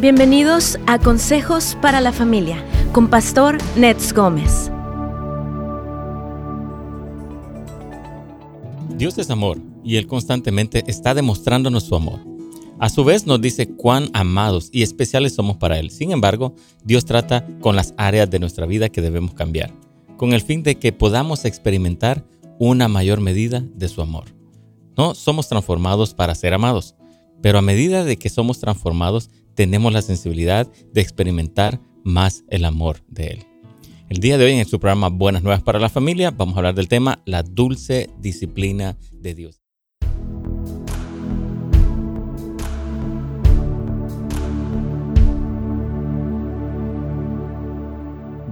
Bienvenidos a Consejos para la Familia con Pastor Nets Gómez. Dios es amor y Él constantemente está demostrándonos su amor. A su vez nos dice cuán amados y especiales somos para Él. Sin embargo, Dios trata con las áreas de nuestra vida que debemos cambiar, con el fin de que podamos experimentar una mayor medida de su amor. No somos transformados para ser amados, pero a medida de que somos transformados, tenemos la sensibilidad de experimentar más el amor de Él. El día de hoy en su programa Buenas Nuevas para la Familia vamos a hablar del tema la dulce disciplina de Dios.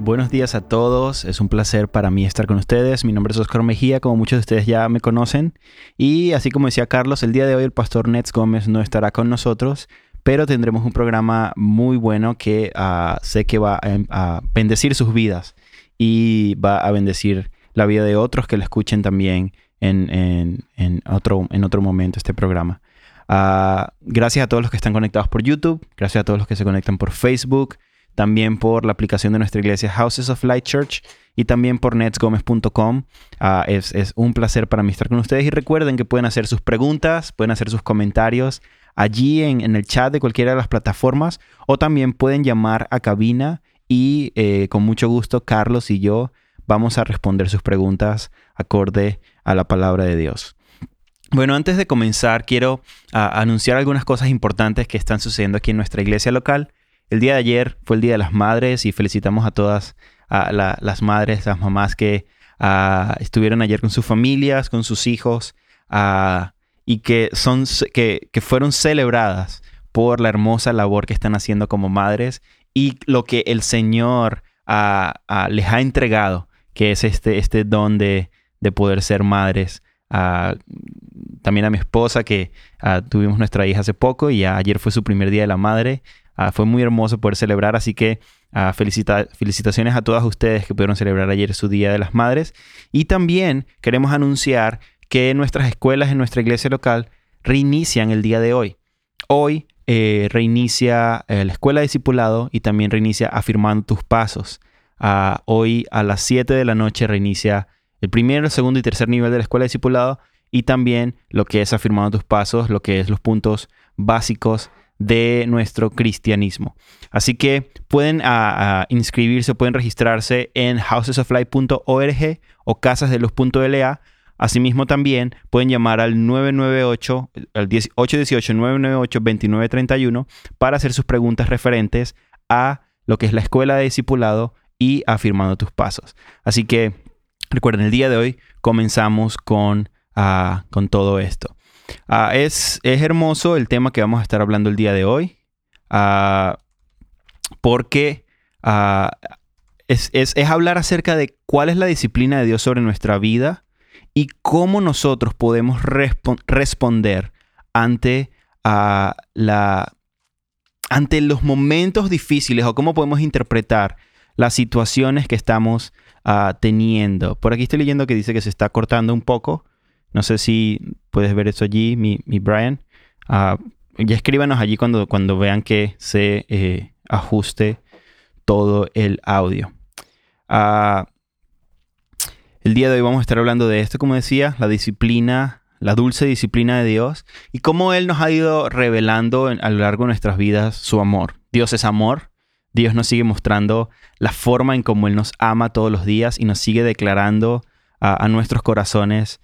Buenos días a todos, es un placer para mí estar con ustedes. Mi nombre es Oscar Mejía, como muchos de ustedes ya me conocen. Y así como decía Carlos, el día de hoy el pastor Nets Gómez no estará con nosotros, pero tendremos un programa muy bueno que ah, sé que va a, bendecir sus vidas y va a bendecir la vida de otros que lo escuchen también en, otro, en otro momento este programa. Ah, gracias a todos los que están conectados por YouTube, gracias a todos los que se conectan por Facebook, también por la aplicación de nuestra iglesia Houses of Light Church y también por netsgomez.com. Ah, es, un placer para mí estar con ustedes y recuerden que pueden hacer sus preguntas, pueden hacer sus comentarios allí en, el chat de cualquiera de las plataformas o también pueden llamar a cabina y eh, con mucho gusto Carlos y yo vamos a responder sus preguntas acorde a la palabra de Dios. Bueno, antes de comenzar, quiero ah, anunciar algunas cosas importantes que están sucediendo aquí en nuestra iglesia local. El día de ayer fue el Día de las Madres y felicitamos a todas las madres, las mamás que ah, estuvieron ayer con sus familias, con sus hijos ah, y que, son, que, fueron celebradas por la hermosa labor que están haciendo como madres y lo que el Señor ah, les ha entregado, que es este, este don de, de poder ser madres. también a mi esposa, que tuvimos nuestra hija hace poco y ayer fue su primer día de la madre. Ah, fue muy hermoso poder celebrar, así que ah, felicitaciones a todas ustedes que pudieron celebrar ayer su Día de las Madres. Y también queremos anunciar que nuestras escuelas en nuestra iglesia local reinician el día de hoy. Hoy eh, reinicia eh, la escuela de discipulado y también reinicia afirmando tus pasos. Ah, hoy a las 7 de la noche reinicia el primero, segundo y tercer nivel de la escuela de discipulado y también lo que es afirmando tus pasos, lo que es los puntos básicos de nuestro cristianismo. Así que pueden ah, ah, inscribirse, pueden registrarse en housesoflight.org o casasdeluz.la. Asimismo también pueden llamar al 998, al 818-998-2931 para hacer sus preguntas referentes a lo que es la escuela de discipulado y afirmando tus pasos. Así que recuerden, el día de hoy comenzamos con, ah, con todo esto. Ah, es, hermoso el tema que vamos a estar hablando el día de hoy, ah, porque ah, es, hablar acerca de cuál es la disciplina de Dios sobre nuestra vida y cómo nosotros podemos responder ante, la, ante los momentos difíciles o cómo podemos interpretar las situaciones que estamos teniendo. Por aquí estoy leyendo que dice que se está cortando un poco. No sé si puedes ver eso allí, mi, Brian. Uh, ya escríbanos allí cuando, cuando vean que se eh, ajuste todo el audio. Ah, el día de hoy vamos a estar hablando de esto, como decía, la disciplina, la dulce disciplina de Dios y cómo Él nos ha ido revelando a lo largo de nuestras vidas su amor. Dios es amor. Dios nos sigue mostrando la forma en cómo Él nos ama todos los días y nos sigue declarando a nuestros corazones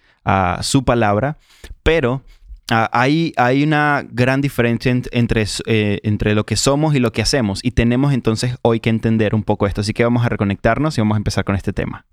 su palabra, pero ah, hay, hay, una gran diferencia entre, eh, entre lo que somos y lo que hacemos y tenemos entonces hoy que entender un poco esto, así que vamos a reconectarnos y vamos a empezar con este tema.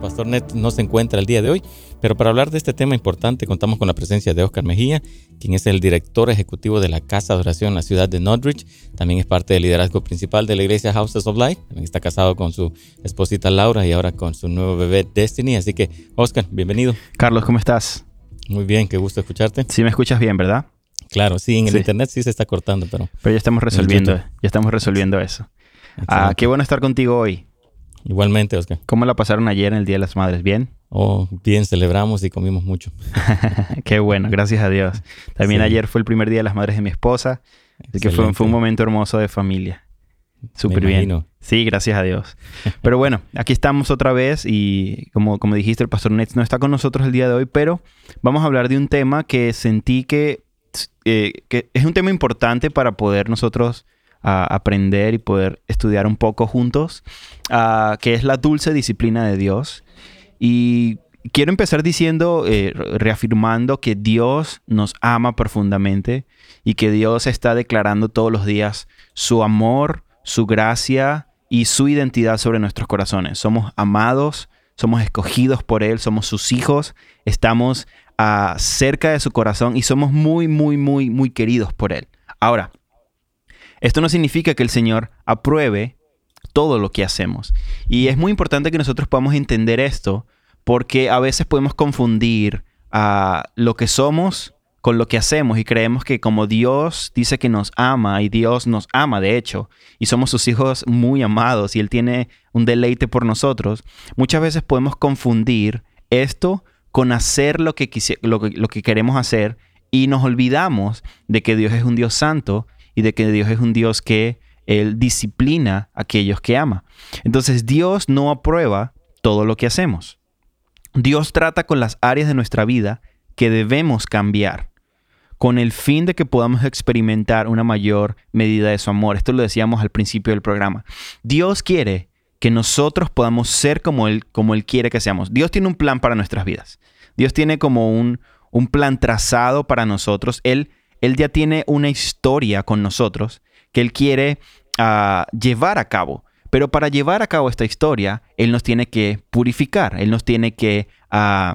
Pastor Net no se encuentra el día de hoy, pero para hablar de este tema importante contamos con la presencia de Oscar Mejía, quien es el director ejecutivo de la Casa de Oración en la ciudad de Norwich. También es parte del liderazgo principal de la iglesia Houses of Light. También está casado con su esposita Laura y ahora con su nuevo bebé Destiny. Así que, Oscar, bienvenido. Carlos, ¿cómo estás? Muy bien, qué gusto escucharte. Sí, me escuchas bien, ¿verdad? Claro, sí, en el internet sí se está cortando, pero... Pero ya estamos resolviendo, ya estamos resolviendo eso. Ah, qué bueno estar contigo hoy. Igualmente, Oscar. ¿Cómo la pasaron ayer en el Día de las Madres? ¿Bien? Oh, bien, celebramos y comimos mucho. Qué bueno, gracias a Dios. También ayer fue el primer día de las madres de mi esposa, así que fue, fue, un momento hermoso de familia. Súper bien. Sí, gracias a Dios. Pero bueno, aquí estamos otra vez y como, como dijiste, el pastor Nets no está con nosotros el día de hoy, pero vamos a hablar de un tema que sentí que, eh, que es un tema importante para poder nosotros aprender y poder estudiar un poco juntos, uh, que es la dulce disciplina de Dios. Y quiero empezar diciendo, eh, reafirmando que Dios nos ama profundamente y que Dios está declarando todos los días su amor, su gracia y su identidad sobre nuestros corazones. Somos amados, somos escogidos por Él, somos sus hijos, estamos uh, cerca de su corazón y somos muy, muy, muy, muy queridos por Él. Ahora, esto no significa que el Señor apruebe todo lo que hacemos. Y es muy importante que nosotros podamos entender esto porque a veces podemos confundir a lo que somos con lo que hacemos y creemos que como Dios dice que nos ama y Dios nos ama de hecho y somos sus hijos muy amados y Él tiene un deleite por nosotros, muchas veces podemos confundir esto con hacer lo que, lo lo que queremos hacer y nos olvidamos de que Dios es un Dios santo y de que Dios es un Dios que Él disciplina a aquellos que ama. Entonces Dios no aprueba todo lo que hacemos. Dios trata con las áreas de nuestra vida que debemos cambiar con el fin de que podamos experimentar una mayor medida de su amor. Esto lo decíamos al principio del programa. Dios quiere que nosotros podamos ser como Él, como él quiere que seamos. Dios tiene un plan para nuestras vidas. Dios tiene como un, un plan trazado para nosotros. Él, él ya tiene una historia con nosotros que Él quiere uh, llevar a cabo. Pero para llevar a cabo esta historia, Él nos tiene que purificar, Él nos tiene que uh,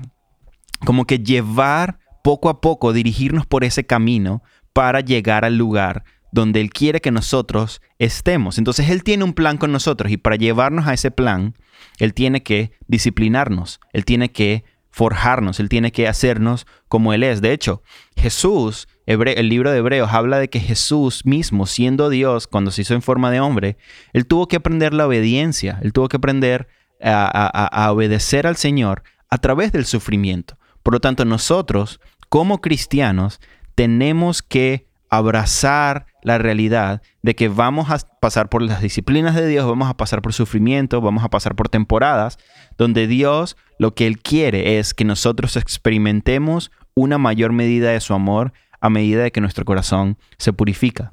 como que llevar poco a poco dirigirnos por ese camino para llegar al lugar donde Él quiere que nosotros estemos. Entonces Él tiene un plan con nosotros y para llevarnos a ese plan, Él tiene que disciplinarnos, Él tiene que forjarnos, Él tiene que hacernos como Él es. De hecho, Jesús, el libro de Hebreos habla de que Jesús mismo, siendo Dios, cuando se hizo en forma de hombre, Él tuvo que aprender la obediencia, Él tuvo que aprender a obedecer al Señor a través del sufrimiento. Por lo tanto, nosotros como cristianos tenemos que abrazar la realidad de que vamos a pasar por las disciplinas de Dios, vamos a pasar por sufrimiento, vamos a pasar por temporadas, donde Dios lo que Él quiere es que nosotros experimentemos una mayor medida de su amor a medida de que nuestro corazón se purifica.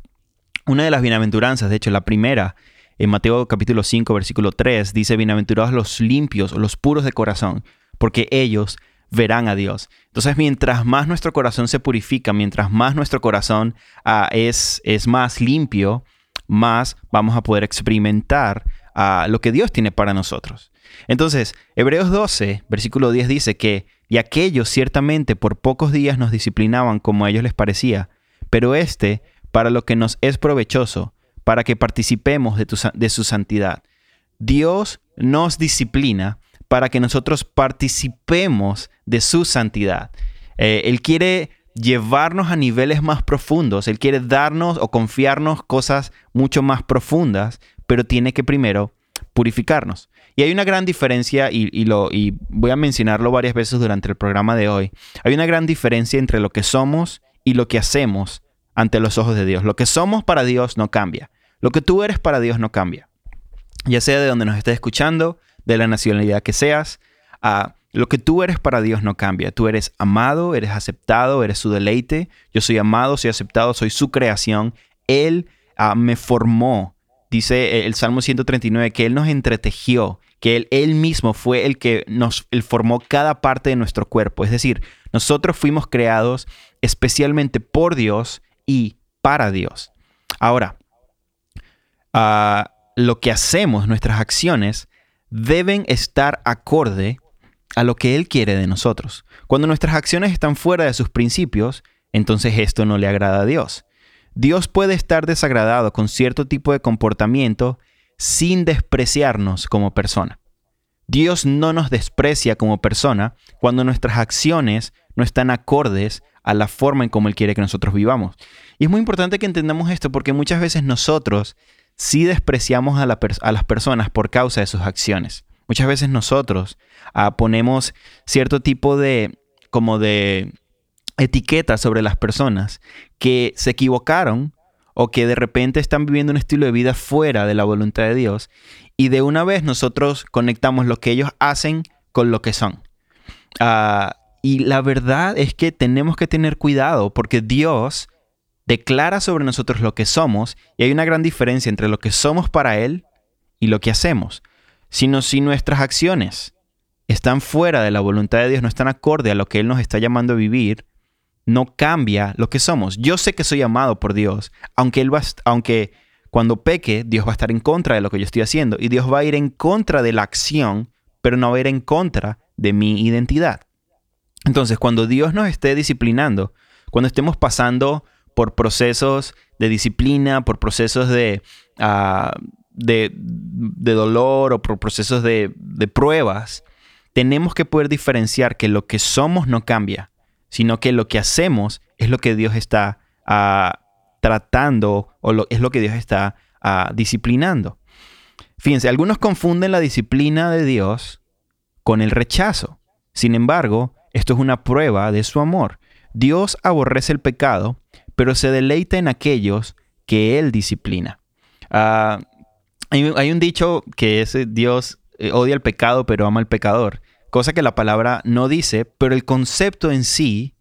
Una de las bienaventuranzas, de hecho la primera, en Mateo capítulo 5, versículo 3, dice, bienaventurados los limpios los puros de corazón, porque ellos verán a Dios. Entonces, mientras más nuestro corazón se purifica, mientras más nuestro corazón uh, es, es más limpio, más vamos a poder experimentar uh, lo que Dios tiene para nosotros. Entonces, Hebreos 12, versículo 10 dice que, y aquellos ciertamente por pocos días nos disciplinaban como a ellos les parecía, pero este para lo que nos es provechoso, para que participemos de, su santidad. Dios nos disciplina para que nosotros participemos de su santidad. Eh, él quiere llevarnos a niveles más profundos, Él quiere darnos o confiarnos cosas mucho más profundas, pero tiene que primero purificarnos. Y hay una gran diferencia, y, lo, y voy a mencionarlo varias veces durante el programa de hoy, hay una gran diferencia entre lo que somos y lo que hacemos ante los ojos de Dios. Lo que somos para Dios no cambia. Lo que tú eres para Dios no cambia. Ya sea de donde nos estés escuchando, de la nacionalidad que seas, a lo que tú eres para Dios no cambia. Tú eres amado, eres aceptado, eres su deleite. Yo soy amado, soy aceptado, soy su creación. Él ah, me formó. Dice el Salmo 139 que Él nos entretejió, que él, él, mismo fue el que nos formó cada parte de nuestro cuerpo. Es decir, nosotros fuimos creados especialmente por Dios y para Dios. Ahora, uh, lo que hacemos, nuestras acciones, deben estar acorde a lo que Él quiere de nosotros. Cuando nuestras acciones están fuera de sus principios, entonces esto no le agrada a Dios. Dios puede estar desagradado con cierto tipo de comportamiento sin despreciarnos como persona. Dios no nos desprecia como persona cuando nuestras acciones no están acordes a la forma en como Él quiere que nosotros vivamos. Y es muy importante que entendamos esto porque muchas veces nosotros sí despreciamos a, las personas por causa de sus acciones. Muchas veces nosotros ah, ponemos cierto tipo de, como de etiquetas sobre las personas que se equivocaron o que de repente están viviendo un estilo de vida fuera de la voluntad de Dios y de una vez nosotros conectamos lo que ellos hacen con lo que son. Ah, y la verdad es que tenemos que tener cuidado porque Dios declara sobre nosotros lo que somos y hay una gran diferencia entre lo que somos para Él y lo que hacemos. Sino si nuestras acciones están fuera de la voluntad de Dios, no están acorde a lo que Él nos está llamando a vivir, no cambia lo que somos. Yo sé que soy amado por Dios, aunque, él va, aunque cuando peque, Dios va a estar en contra de lo que yo estoy haciendo y Dios va a ir en contra de la acción, pero no va a ir en contra de mi identidad. Entonces, cuando Dios nos esté disciplinando, cuando estemos pasando por procesos de disciplina, por procesos de, ah, de, dolor o por procesos de, pruebas, tenemos que poder diferenciar que lo que somos no cambia, sino que lo que hacemos es lo que Dios está ah, tratando o es lo que Dios está ah, disciplinando. Fíjense, algunos confunden la disciplina de Dios con el rechazo. Sin embargo, esto es una prueba de su amor. Dios aborrece el pecado, pero se deleita en aquellos que Él disciplina. Ah, hay, un dicho que es eh, Dios eh, odia el pecado, pero ama al pecador, cosa que la palabra no dice, pero el concepto en sí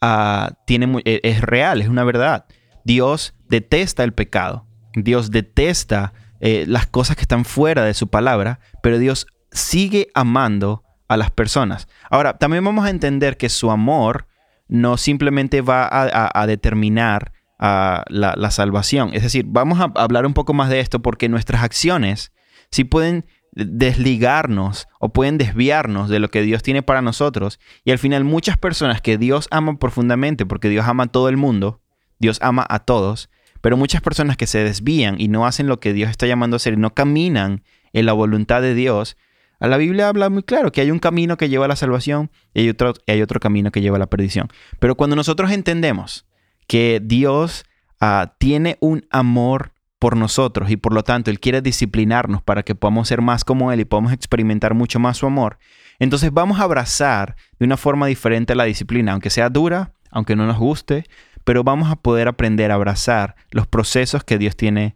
ah, tiene, e, es real, es una verdad. Dios detesta el pecado, Dios detesta eh, las cosas que están fuera de su palabra, pero Dios sigue amando a las personas. Ahora, también vamos a entender que su amor no simplemente va a, determinar ah, la, salvación. Es decir, vamos a hablar un poco más de esto porque nuestras acciones sí pueden desligarnos o pueden desviarnos de lo que Dios tiene para nosotros. Y al final muchas personas que Dios ama profundamente, porque Dios ama a todo el mundo, Dios ama a todos, pero muchas personas que se desvían y no hacen lo que Dios está llamando a hacer y no caminan en la voluntad de Dios, la Biblia habla muy claro que hay un camino que lleva a la salvación y hay otro, hay otro camino que lleva a la perdición. Pero cuando nosotros entendemos que Dios ah, tiene un amor por nosotros y por lo tanto Él quiere disciplinarnos para que podamos ser más como Él y podamos experimentar mucho más su amor, entonces vamos a abrazar de una forma diferente la disciplina, aunque sea dura, aunque no nos guste, pero vamos a poder aprender a abrazar los procesos que Dios tiene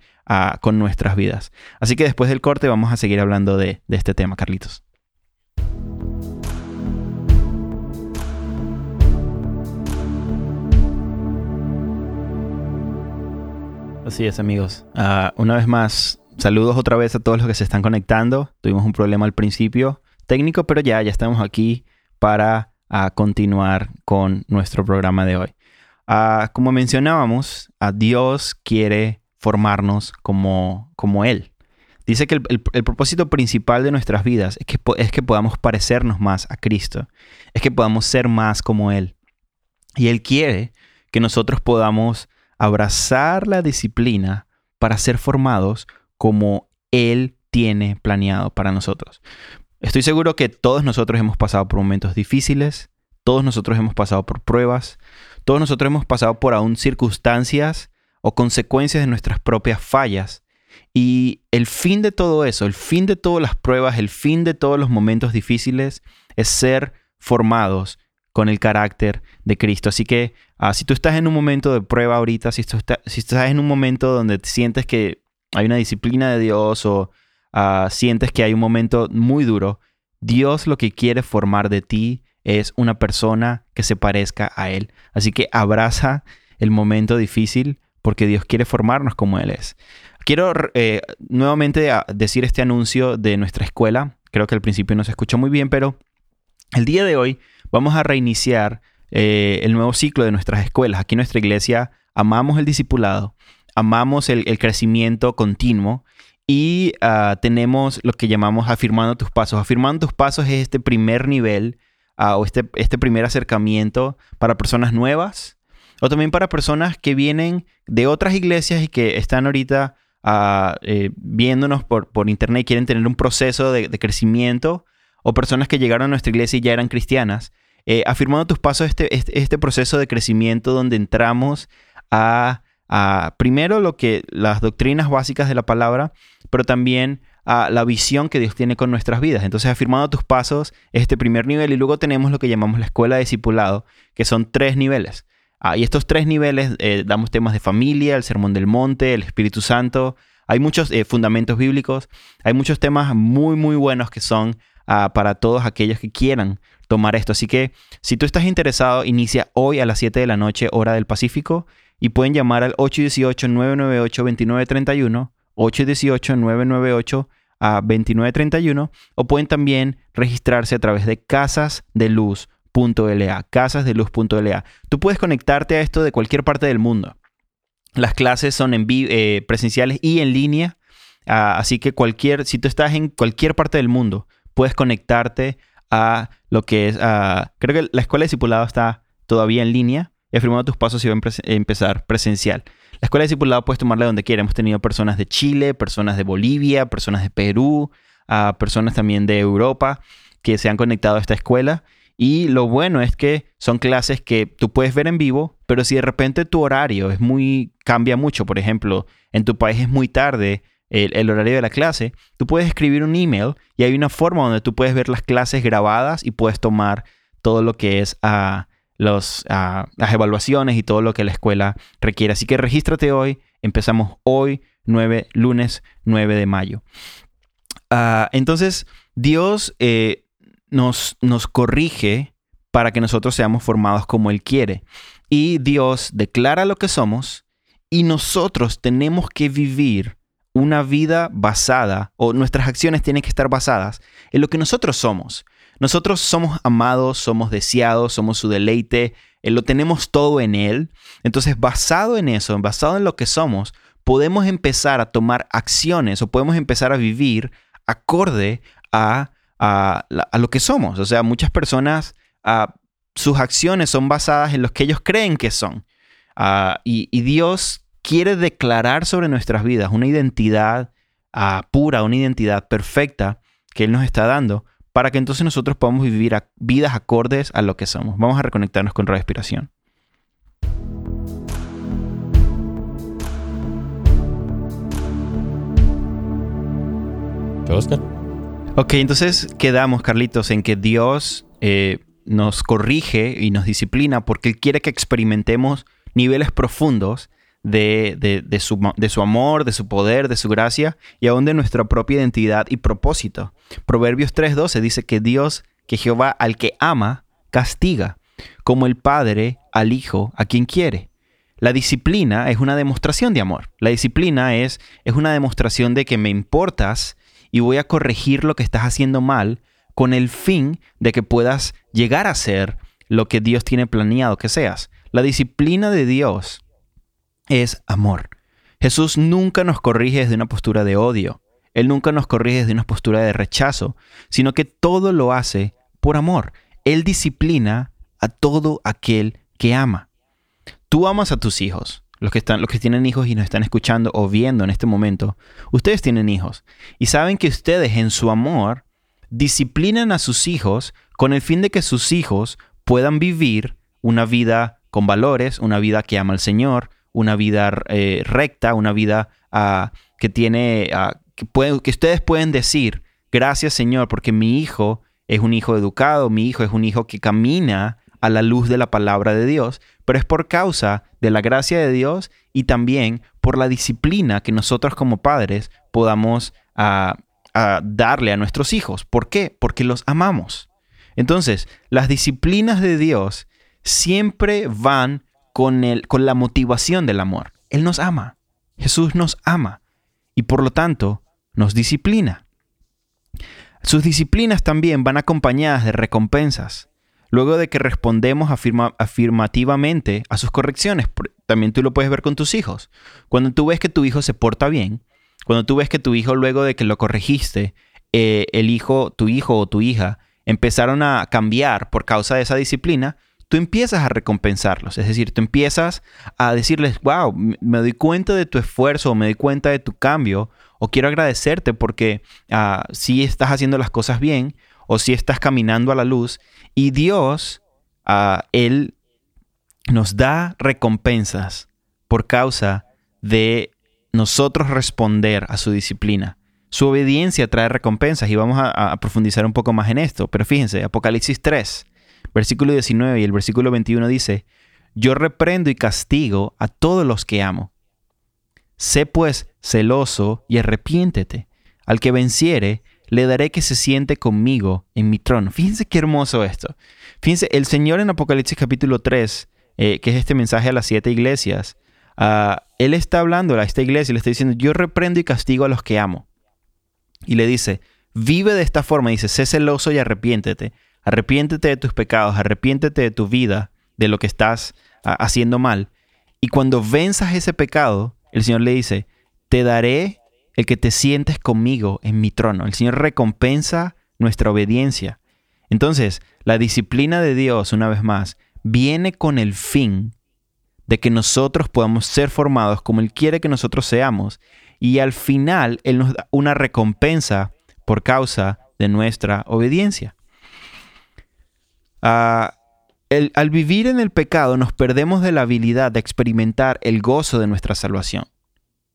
con nuestras vidas. Así que después del corte vamos a seguir hablando de, de este tema, Carlitos. Así es, amigos. Ah, una vez más, saludos otra vez a todos los que se están conectando. Tuvimos un problema al principio técnico, pero ya, ya estamos aquí para ah, continuar con nuestro programa de hoy. Ah, como mencionábamos, a Dios quiere formarnos como, como Él. Dice que el, propósito principal de nuestras vidas es que, es que podamos parecernos más a Cristo, es que podamos ser más como Él. Y Él quiere que nosotros podamos abrazar la disciplina para ser formados como Él tiene planeado para nosotros. Estoy seguro que todos nosotros hemos pasado por momentos difíciles, todos nosotros hemos pasado por pruebas, todos nosotros hemos pasado por aún circunstancias o consecuencias de nuestras propias fallas. Y el fin de todo eso, el fin de todas las pruebas, el fin de todos los momentos difíciles es ser formados con el carácter de Cristo. Así que ah, si tú estás en un momento de prueba ahorita, si, si estás en un momento donde sientes que hay una disciplina de Dios o ah, sientes que hay un momento muy duro, Dios lo que quiere formar de ti es una persona que se parezca a Él. Así que abraza el momento difícil porque Dios quiere formarnos como Él es. Quiero eh, nuevamente decir este anuncio de nuestra escuela. Creo que al principio no se escuchó muy bien, pero el día de hoy vamos a reiniciar eh, el nuevo ciclo de nuestras escuelas. Aquí en nuestra iglesia amamos el discipulado, amamos el, crecimiento continuo y ah, tenemos lo que llamamos afirmando tus pasos. Afirmando tus pasos es este primer nivel ah, o este, este primer acercamiento para personas nuevas o también para personas que vienen de otras iglesias y que están ahorita ah, eh, viéndonos por, por, internet y quieren tener un proceso de, crecimiento, o personas que llegaron a nuestra iglesia y ya eran cristianas, eh, afirmando tus pasos este, este, este, proceso de crecimiento donde entramos a, primero lo que las doctrinas básicas de la palabra, pero también a la visión que Dios tiene con nuestras vidas. Entonces, afirmando tus pasos es este primer nivel y luego tenemos lo que llamamos la escuela de discipulado, que son tres niveles. Ah, y estos tres niveles eh, damos temas de familia, el sermón del monte, el Espíritu Santo. Hay muchos eh, fundamentos bíblicos, hay muchos temas muy, muy buenos que son ah, para todos aquellos que quieran tomar esto. Así que si tú estás interesado, inicia hoy a las 7 de la noche, hora del Pacífico, y pueden llamar al 818-998-2931, 818-998-2931, o pueden también registrarse a través de casasdeluz.la, casasdeluz.la. Tú puedes conectarte a esto de cualquier parte del mundo. Las clases son en eh, presenciales y en línea, ah, así que cualquier, si tú estás en cualquier parte del mundo, puedes conectarte a lo que es, creo que la escuela de discipulado está todavía en línea y afirmando tus pasos y va a empezar presencial. La escuela de discipulado puedes tomarla donde quieras. Hemos tenido personas de Chile, personas de Bolivia, personas de Perú, personas también de Europa que se han conectado a esta escuela. Y lo bueno es que son clases que tú puedes ver en vivo, pero si de repente tu horario es muy cambia mucho, por ejemplo, en tu país es muy tarde el, horario de la clase, tú puedes escribir un email y hay una forma donde tú puedes ver las clases grabadas y puedes tomar todo lo que es a los, las evaluaciones y todo lo que la escuela requiere. Así que regístrate hoy. Empezamos hoy, 9, lunes 9 de mayo. Ah, entonces, Dios eh, nos, nos corrige para que nosotros seamos formados como Él quiere. Y Dios declara lo que somos y nosotros tenemos que vivir una vida basada, o nuestras acciones tienen que estar basadas en lo que nosotros somos. Nosotros somos amados, somos deseados, somos su deleite, eh, lo tenemos todo en Él. Entonces, basado en eso, basado en lo que somos, podemos empezar a tomar acciones o podemos empezar a vivir acorde a, a, lo que somos. O sea, muchas personas, ah, sus acciones son basadas en lo que ellos creen que son. Ah, y, y Dios quiere declarar sobre nuestras vidas una identidad ah, pura, una identidad perfecta que Él nos está dando para que entonces nosotros podamos vivir vidas acordes a lo que somos. Vamos a reconectarnos con respiración. Oscar. Ok, entonces quedamos, Carlitos, en que Dios eh, nos corrige y nos disciplina porque Él quiere que experimentemos niveles profundos de, su, de, su, amor, de su poder, de su gracia y aún de nuestra propia identidad y propósito. Proverbios 3:12 dice que Dios, que Jehová al que ama, castiga, como el Padre al Hijo a quien quiere. La disciplina es una demostración de amor. La disciplina es, es una demostración de que me importas y voy a corregir lo que estás haciendo mal con el fin de que puedas llegar a ser lo que Dios tiene planeado que seas. La disciplina de Dios es amor. Jesús nunca nos corrige desde una postura de odio. Él nunca nos corrige desde una postura de rechazo, sino que todo lo hace por amor. Él disciplina a todo aquel que ama. Tú amas a tus hijos. Los que, están, los que tienen hijos y nos están escuchando o viendo en este momento, ustedes tienen hijos y saben que ustedes en su amor disciplinan a sus hijos con el fin de que sus hijos puedan vivir una vida con valores, una vida que ama al Señor, una vida eh, recta, una vida ah, que tiene, ah, que, que ustedes pueden decir, gracias Señor, porque mi hijo es un hijo educado, mi hijo es un hijo que camina a la luz de la palabra de Dios, pero es por causa de la gracia de Dios y también por la disciplina que nosotros como padres podamos ah, darle a nuestros hijos. ¿Por qué? Porque los amamos. Entonces, las disciplinas de Dios siempre van con, el, con la motivación del amor. Él nos ama. Jesús nos ama. Y por lo tanto, nos disciplina. Sus disciplinas también van acompañadas de recompensas. Luego de que respondemos afirmativamente a sus correcciones, también tú lo puedes ver con tus hijos. Cuando tú ves que tu hijo se porta bien, cuando tú ves que tu hijo luego de que lo corregiste, eh, el hijo, tu hijo o tu hija empezaron a cambiar por causa de esa disciplina, tú empiezas a recompensarlos. Es decir, tú empiezas a decirles, wow, me doy cuenta de tu esfuerzo, me doy cuenta de tu cambio, o quiero agradecerte porque ah, si estás haciendo las cosas bien, o si estás caminando a la luz. Y Dios, ah, Él nos da recompensas por causa de nosotros responder a su disciplina. Su obediencia trae recompensas y vamos a, profundizar un poco más en esto. Pero fíjense, Apocalipsis 3, versículo 19 y el versículo 21 dice, yo reprendo y castigo a todos los que amo. Sé pues celoso y arrepiéntete. Al que venciere, le daré que se siente conmigo en mi trono. Fíjense qué hermoso esto. Fíjense, el Señor en Apocalipsis capítulo 3, eh, que es este mensaje a las siete iglesias, ah, Él está hablando a esta iglesia y le está diciendo, yo reprendo y castigo a los que amo. Y le dice, vive de esta forma, dice, sé celoso y arrepiéntete. Arrepiéntete de tus pecados, arrepiéntete de tu vida, de lo que estás ah, haciendo mal. Y cuando venzas ese pecado, el Señor le dice, te daré el que te sientes conmigo en mi trono. El Señor recompensa nuestra obediencia. Entonces, la disciplina de Dios, una vez más, viene con el fin de que nosotros podamos ser formados como Él quiere que nosotros seamos. Y al final, Él nos da una recompensa por causa de nuestra obediencia. Ah, al vivir en el pecado nos perdemos de la habilidad de experimentar el gozo de nuestra salvación.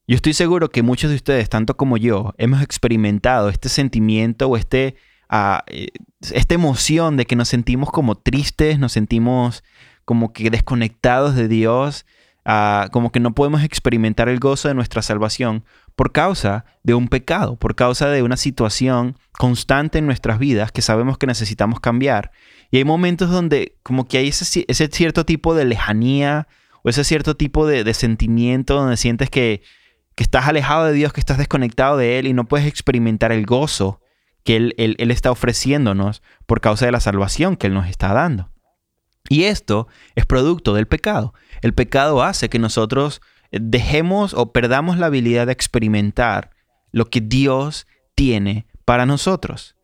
Yo estoy seguro que muchos de ustedes, tanto como yo, hemos experimentado este sentimiento o este, ah, eh, esta emoción de que nos sentimos como tristes, nos sentimos como que desconectados de Dios, ah, como que no podemos experimentar el gozo de nuestra salvación por causa de un pecado, por causa de una situación constante en nuestras vidas que sabemos que necesitamos cambiar. Y hay momentos donde como que hay ese, cierto tipo de lejanía o ese cierto tipo de sentimiento donde sientes que que estás alejado de Dios, que estás desconectado de Él y no puedes experimentar el gozo que Él, él, está ofreciéndonos por causa de la salvación que Él nos está dando. Y esto es producto del pecado. El pecado hace que nosotros dejemos o perdamos la habilidad de experimentar lo que Dios tiene para nosotros.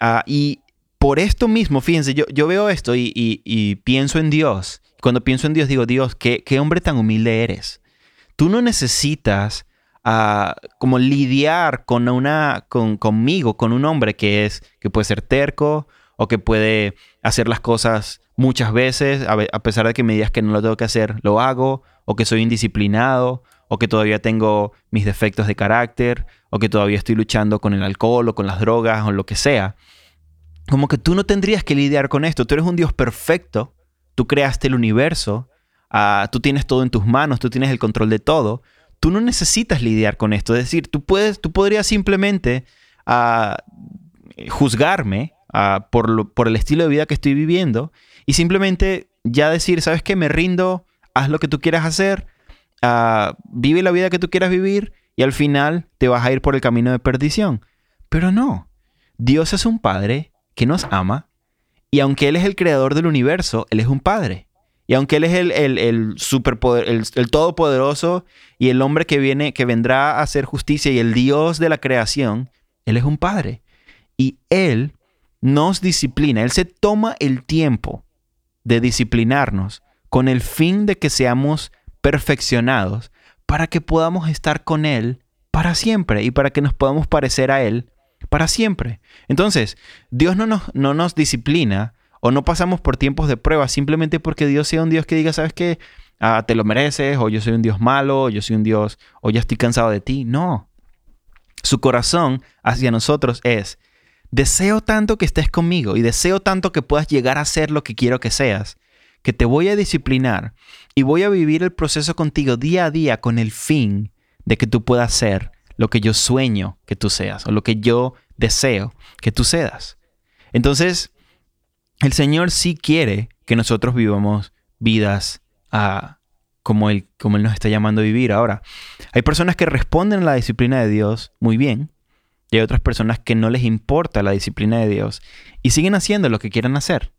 Ah, y por esto mismo, fíjense, yo, veo esto y, pienso en Dios. Cuando pienso en Dios, digo, Dios, qué, hombre tan humilde eres tú no necesitas ah, como lidiar con una, con, conmigo, con un hombre que es, que puede ser terco o que puede hacer las cosas muchas veces, a, pesar de que me digas que no lo tengo que hacer, lo hago, o que soy indisciplinado, o que todavía tengo mis defectos de carácter, o que todavía estoy luchando con el alcohol o con las drogas o lo que sea. Como que tú no tendrías que lidiar con esto. Tú eres un Dios perfecto, tú creaste el universo, Ah, tú tienes todo en tus manos, tú tienes el control de todo, tú no necesitas lidiar con esto. Es decir, tú, puedes, tú podrías simplemente ah, juzgarme ah, por, por el estilo de vida que estoy viviendo y simplemente ya decir, ¿sabes qué? Me rindo, haz lo que tú quieras hacer, vive la vida que tú quieras vivir y al final te vas a ir por el camino de perdición. Pero no, Dios es un Padre que nos ama y aunque Él es el creador del universo, Él es un Padre. Y aunque Él es el, el, el, el, todopoderoso y el hombre que viene, que vendrá a hacer justicia y el Dios de la creación, Él es un Padre. Y Él nos disciplina, Él se toma el tiempo de disciplinarnos con el fin de que seamos perfeccionados para que podamos estar con Él para siempre y para que nos podamos parecer a Él para siempre. Entonces, Dios no nos, no nos disciplina o no pasamos por tiempos de prueba simplemente porque Dios sea un Dios que diga, ¿sabes qué? Ah, te lo mereces, o yo soy un Dios malo, o yo soy un Dios, o ya estoy cansado de ti. No. Su corazón hacia nosotros es, deseo tanto que estés conmigo y deseo tanto que puedas llegar a ser lo que quiero que seas, que te voy a disciplinar y voy a vivir el proceso contigo día a día con el fin de que tú puedas ser lo que yo sueño que tú seas o lo que yo deseo que tú seas. Entonces, el Señor sí quiere que nosotros vivamos vidas ah, como, él, como Él nos está llamando a vivir ahora. Hay personas que responden a la disciplina de Dios muy bien y hay otras personas que no les importa la disciplina de Dios y siguen haciendo lo que quieran hacer.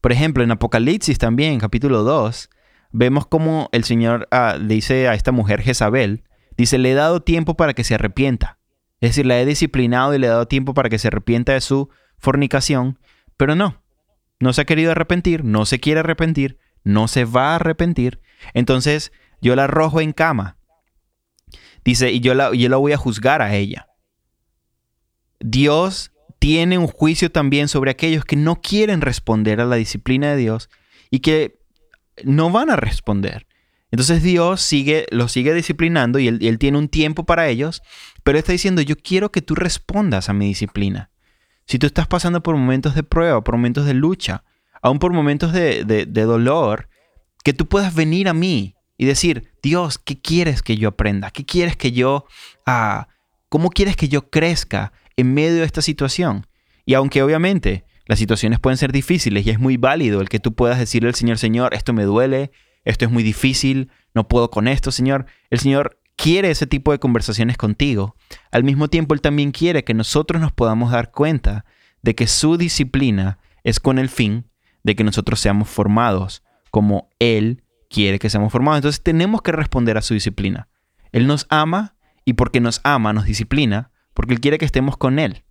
Por ejemplo, en Apocalipsis también, capítulo 2, vemos como el Señor ah, dice a esta mujer Jezabel, dice, le he dado tiempo para que se arrepienta. Es decir, la he disciplinado y le he dado tiempo para que se arrepienta de su fornicación, pero no, no se ha querido arrepentir, no se quiere arrepentir, no se va a arrepentir, entonces yo la arrojo en cama. Dice, y yo la, yo la voy a juzgar a ella. Dios tiene un juicio también sobre aquellos que no quieren responder a la disciplina de Dios y que no van a responder. Entonces Dios sigue, los sigue disciplinando y él, tiene un tiempo para ellos, pero está diciendo, yo quiero que tú respondas a mi disciplina. Si tú estás pasando por momentos de prueba, por momentos de lucha, aún por momentos de, dolor, que tú puedas venir a mí y decir, Dios, ¿qué quieres que yo aprenda? ¿Qué quieres que yo, ah, cómo quieres que yo crezca en medio de esta situación? Y aunque obviamente las situaciones pueden ser difíciles y es muy válido el que tú puedas decirle al Señor, Señor, esto me duele, esto es muy difícil, no puedo con esto, Señor. El Señor quiere ese tipo de conversaciones contigo. Al mismo tiempo, Él también quiere que nosotros nos podamos dar cuenta de que su disciplina es con el fin de que nosotros seamos formados como Él quiere que seamos formados. Entonces tenemos que responder a su disciplina. Él nos ama y porque nos ama nos disciplina, porque Él quiere que estemos con Él.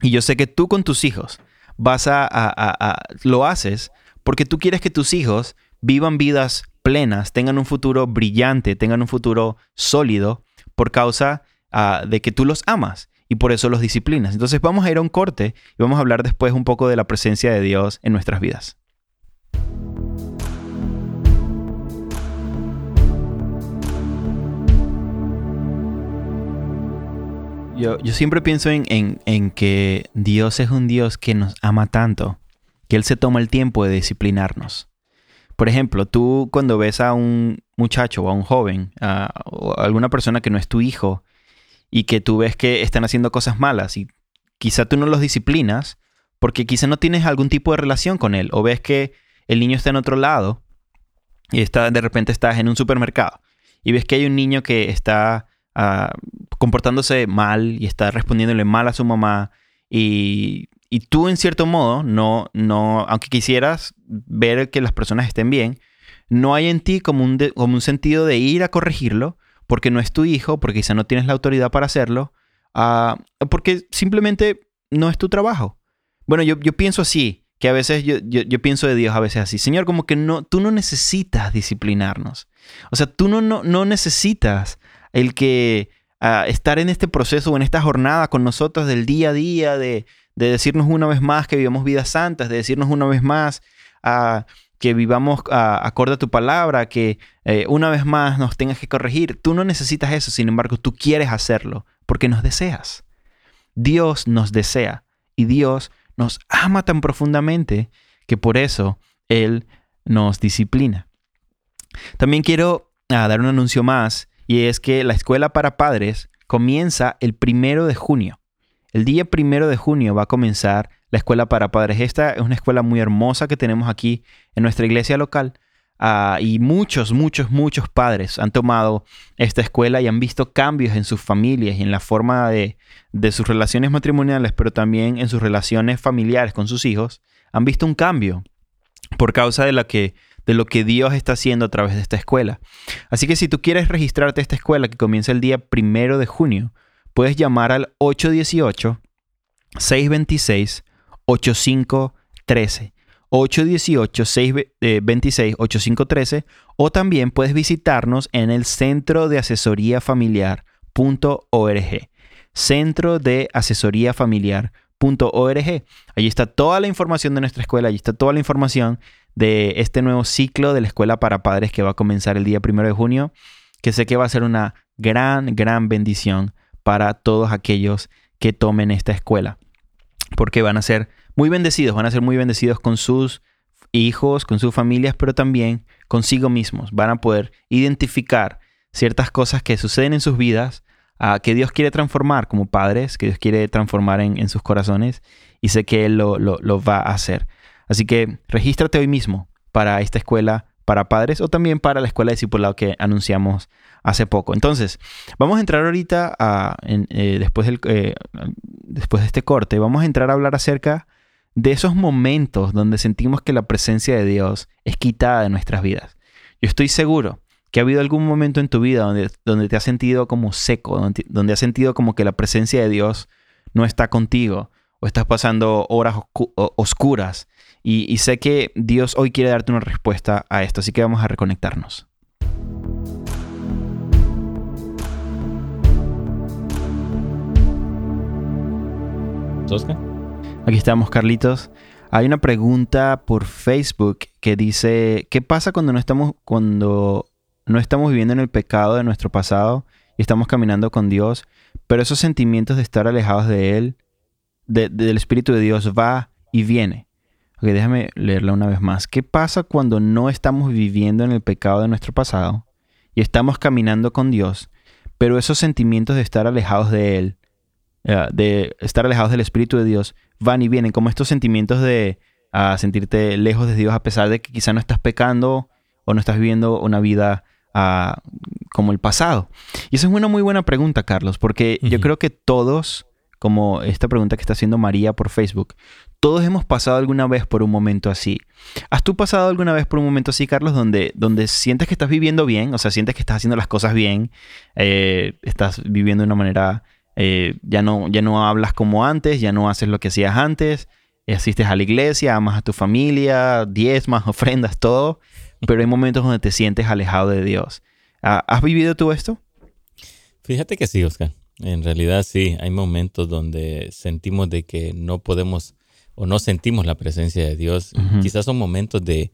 Y yo sé que tú con tus hijos vas a, a, lo haces porque tú quieres que tus hijos vivan vidas plenas, tengan un futuro brillante, tengan un futuro sólido por causa ah, de que tú los amas y por eso los disciplinas. Entonces vamos a ir a un corte y vamos a hablar después un poco de la presencia de Dios en nuestras vidas. Yo, siempre pienso en, en, que Dios es un Dios que nos ama tanto, que Él se toma el tiempo de disciplinarnos. Por ejemplo, tú cuando ves a un muchacho o a un joven, a, o a alguna persona que no es tu hijo, y que tú ves que están haciendo cosas malas y quizá tú no los disciplinas porque quizá no tienes algún tipo de relación con él o ves que el niño está en otro lado y está, de repente estás en un supermercado y ves que hay un niño que está ah, comportándose mal y está respondiéndole mal a su mamá y, y tú en cierto modo no, no, aunque quisieras ver que las personas estén bien, no hay en ti como un, como un sentido de ir a corregirlo porque no es tu hijo, porque quizá no tienes la autoridad para hacerlo, uh, porque simplemente no es tu trabajo. Bueno, yo, yo pienso así, que a veces yo, yo, pienso de Dios a veces así, Señor, como que no, tú no necesitas disciplinarnos. O sea, tú no, no, no necesitas el que uh, estar en este proceso o en esta jornada con nosotros del día a día, de, de decirnos una vez más que vivamos vidas santas, de decirnos una vez más a... Uh, que vivamos acorde a tu palabra, que eh, una vez más nos tengas que corregir. Tú no necesitas eso, sin embargo, tú quieres hacerlo porque nos deseas. Dios nos desea y Dios nos ama tan profundamente que por eso Él nos disciplina. También quiero ah, dar un anuncio más y es que la escuela para padres comienza el primero de junio. El día primero de junio va a comenzar la escuela para padres. Esta es una escuela muy hermosa que tenemos aquí en nuestra iglesia local. Ah, y muchos, muchos, muchos padres han tomado esta escuela y han visto cambios en sus familias y en la forma de, sus relaciones matrimoniales, pero también en sus relaciones familiares con sus hijos. Han visto un cambio por causa de de lo que Dios está haciendo a través de esta escuela. Así que si tú quieres registrarte a esta escuela que comienza el día primero de junio, puedes llamar al 818 626 8513. 818-626-8513 o también puedes visitarnos en el Centro de Asesoría Familiar.org. Centro de Asesoría Familiar.org. Allí está toda la información de nuestra escuela, allí está toda la información de este nuevo ciclo de la escuela para padres que va a comenzar el día primero de junio, que sé que va a ser una gran, gran bendición para todos aquellos que tomen esta escuela porque van a ser muy bendecidos, van a ser muy bendecidos con sus hijos, con sus familias, pero también consigo mismos. Van a poder identificar ciertas cosas que suceden en sus vidas, uh, que Dios quiere transformar como padres, que Dios quiere transformar en, sus corazones y sé que Él lo, lo, va a hacer. Así que regístrate hoy mismo para esta escuela para padres o también para la escuela de discipulado que anunciamos hace poco. Entonces, vamos a entrar ahorita a, eh, eh, después de este corte, vamos a entrar a hablar acerca de esos momentos donde sentimos que la presencia de Dios es quitada de nuestras vidas. Yo estoy seguro que ha habido algún momento en tu vida donde, te has sentido como seco, donde, donde has sentido como que la presencia de Dios no está contigo o estás pasando horas oscuras. Y, y sé que Dios hoy quiere darte una respuesta a esto, así que vamos a reconectarnos. Aquí estamos, Carlitos. Hay una pregunta por Facebook que dice, ¿qué pasa cuando no estamos, cuando no estamos viviendo en el pecado de nuestro pasado y estamos caminando con Dios, pero esos sentimientos de estar alejados de Él, del Espíritu de Dios, va y viene. Ok, déjame leerla una vez más. ¿Qué pasa cuando no estamos viviendo en el pecado de nuestro pasado y estamos caminando con Dios, pero esos sentimientos de estar alejados de Él, eh, de estar alejados del Espíritu de Dios, van y vienen, como estos sentimientos de sentirte lejos de Dios a pesar de que quizá no estás pecando o no estás viviendo una vida ah, como el pasado. Y esa es una muy buena pregunta, Carlos, porque yo creo que todos, como esta pregunta que está haciendo María por Facebook, todos hemos pasado alguna vez por un momento así. ¿Has tú pasado alguna vez por un momento así, Carlos, donde, donde sientes que estás viviendo bien, o sea, sientes que estás haciendo las cosas bien, eh, estás viviendo de una manera, eh, ya, no, ya no hablas como antes, ya no haces lo que hacías antes, asistes a la iglesia, amas a tu familia, diezmas, ofrendas, todo, pero hay momentos donde te sientes alejado de Dios. Ah, ¿Has vivido tú esto? Fíjate que sí, Oscar. En realidad sí, hay momentos donde sentimos de que no podemos o no sentimos la presencia de Dios. Quizás son momentos de,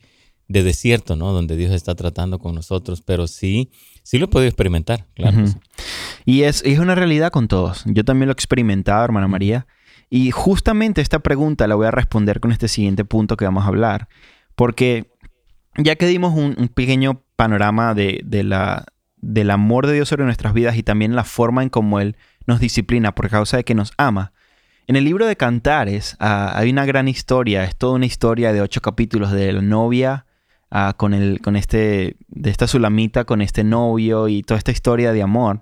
desierto, ¿no? Donde Dios está tratando con nosotros, pero sí, sí lo he podido experimentar, claro. Y es, es una realidad con todos. Yo también lo he experimentado, hermana María. Y justamente esta pregunta la voy a responder con este siguiente punto que vamos a hablar. Porque ya que dimos un, pequeño panorama de, la, del amor de Dios sobre nuestras vidas y también la forma en cómo Él nos disciplina por causa de que nos ama, en el libro de Cantares ah, hay una gran historia, es toda una historia de ocho capítulos de la novia ah, con, el, con este, de esta sulamita, con este novio y toda esta historia de amor.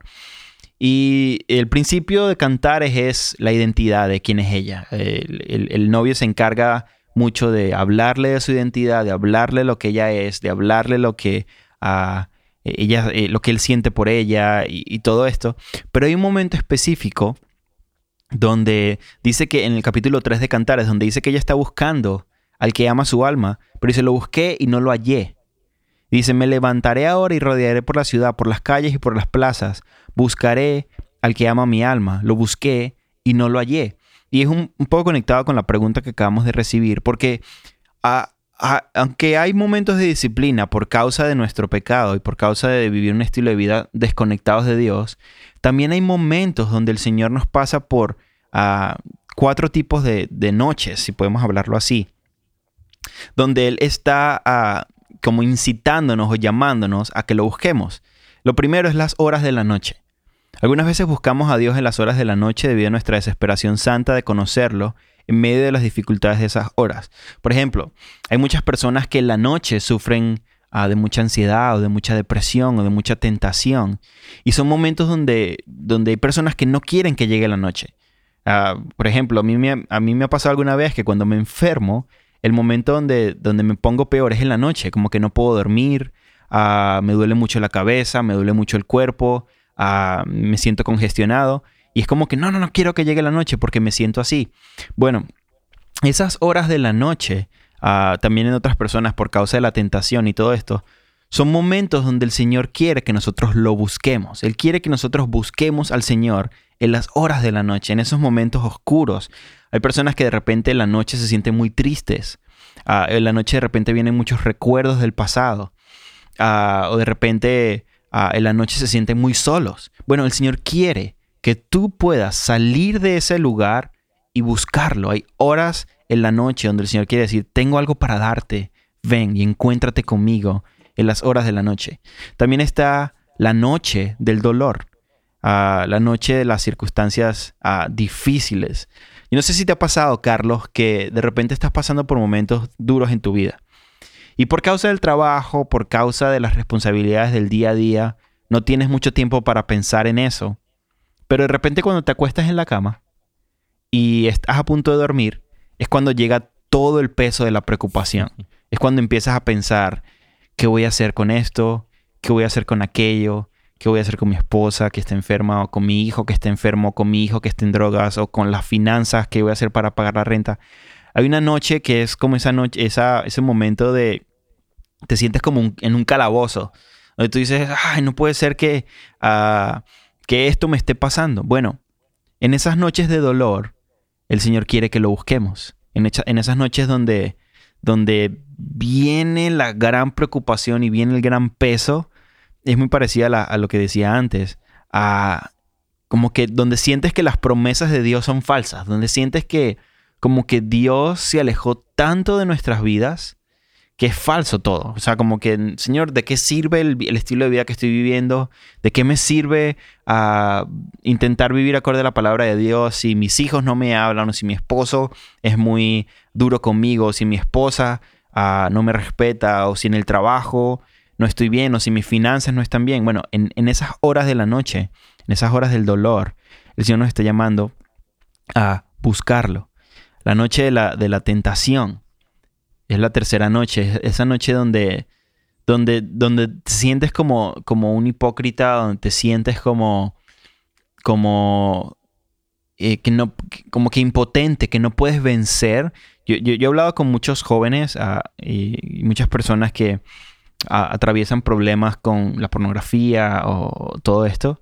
Y el principio de Cantares es la identidad de quién es ella. El, novio se encarga mucho de hablarle de su identidad, de hablarle lo que ella es, de hablarle lo que, ah, ella, eh, lo que él siente por ella y, y todo esto. Pero hay un momento específico donde dice que en el capítulo 3 de Cantares, donde dice que ella está buscando al que ama su alma, pero dice, lo busqué y no lo hallé. Dice, me levantaré ahora y rodearé por la ciudad, por las calles y por las plazas. Buscaré al que ama mi alma. Lo busqué y no lo hallé. Y es un, poco conectado con la pregunta que acabamos de recibir, porque aunque hay momentos de disciplina por causa de nuestro pecado y por causa de vivir un estilo de vida desconectados de Dios, también hay momentos donde el Señor nos pasa por ah, cuatro tipos de, noches, si podemos hablarlo así, donde Él está ah, como incitándonos o llamándonos a que lo busquemos. Lo primero es las horas de la noche. Algunas veces buscamos a Dios en las horas de la noche debido a nuestra desesperación santa de conocerlo en medio de las dificultades de esas horas. Por ejemplo, hay muchas personas que en la noche sufren de mucha ansiedad o de mucha depresión o de mucha tentación. Y son momentos donde, donde hay personas que no quieren que llegue la noche. Ah, por ejemplo, a mí, me, a mí me ha pasado alguna vez que cuando me enfermo, el momento donde, donde me pongo peor es en la noche, como que no puedo dormir, ah, me duele mucho la cabeza, me duele mucho el cuerpo, ah, me siento congestionado. Y es como que no, no, no quiero que llegue la noche porque me siento así. Bueno, esas horas de la noche también en otras personas por causa de la tentación y todo esto, son momentos donde el Señor quiere que nosotros lo busquemos. Él quiere que nosotros busquemos al Señor en las horas de la noche, en esos momentos oscuros. Hay personas que de repente en la noche se sienten muy tristes. Ah, en la noche de repente vienen muchos recuerdos del pasado. Ah, o de repente ah, en la noche se sienten muy solos. Bueno, el Señor quiere que tú puedas salir de ese lugar y buscarlo. Hay horas en la noche donde el Señor quiere decir, tengo algo para darte, ven y encuéntrate conmigo en las horas de la noche. También está la noche del dolor, la noche de las circunstancias difíciles. Y no sé si te ha pasado, Carlos, que de repente estás pasando por momentos duros en tu vida. Y por causa del trabajo, por causa de las responsabilidades del día a día, no tienes mucho tiempo para pensar en eso. Pero de repente cuando te acuestas en la cama y estás a punto de dormir, es cuando llega todo el peso de la preocupación. Es cuando empiezas a pensar, ¿qué voy a hacer con esto? ¿Qué voy a hacer con aquello? ¿Qué voy a hacer con mi esposa que está enferma? ¿O con mi hijo que está enfermo? ¿O con mi hijo que está en drogas? ¿O con las finanzas? ¿Qué voy a hacer para pagar la renta? Hay una noche que es como esa noche, esa, ese momento de... Te sientes como en un calabozo. Donde tú dices, ay, no puede ser que, ah, que esto me esté pasando. Bueno, en esas noches de dolor, el Señor quiere que lo busquemos. En, en esas noches donde, donde viene la gran preocupación y viene el gran peso, es muy parecida a, lo que decía antes, a como que donde sientes que las promesas de Dios son falsas, donde sientes que como que Dios se alejó tanto de nuestras vidas que es falso todo. O sea, como que, Señor, ¿de qué sirve el, estilo de vida que estoy viviendo? ¿De qué me sirve ah, intentar vivir acorde a la palabra de Dios si mis hijos no me hablan o si mi esposo es muy duro conmigo o si mi esposa ah, no me respeta o si en el trabajo no estoy bien o si mis finanzas no están bien? Bueno, en, en esas horas de la noche, en esas horas del dolor, el Señor nos está llamando a buscarlo. La noche de la, de la tentación es la tercera noche, esa noche donde, donde, donde te sientes como, como un hipócrita, donde te sientes como, como, eh, que no, como que impotente, que no puedes vencer. Yo, yo, he hablado con muchos jóvenes ah, y, muchas personas que atraviesan problemas con la pornografía o todo esto.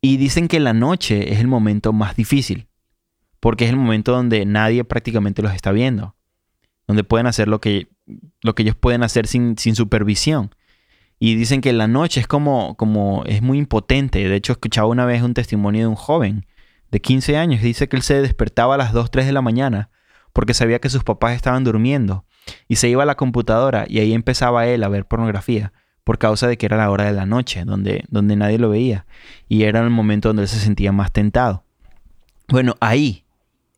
Y dicen que la noche es el momento más difícil, porque es el momento donde nadie prácticamente los está viendo donde pueden hacer lo que, lo que ellos pueden hacer sin, supervisión. Y dicen que la noche es como, como, es muy impotente. De hecho, escuchaba una vez un testimonio de un joven de 15 años. Dice que él se despertaba a las 2, 3 de la mañana porque sabía que sus papás estaban durmiendo. Y se iba a la computadora y ahí empezaba él a ver pornografía por causa de que era la hora de la noche, donde, donde nadie lo veía. Y era el momento donde él se sentía más tentado. Bueno, ahí,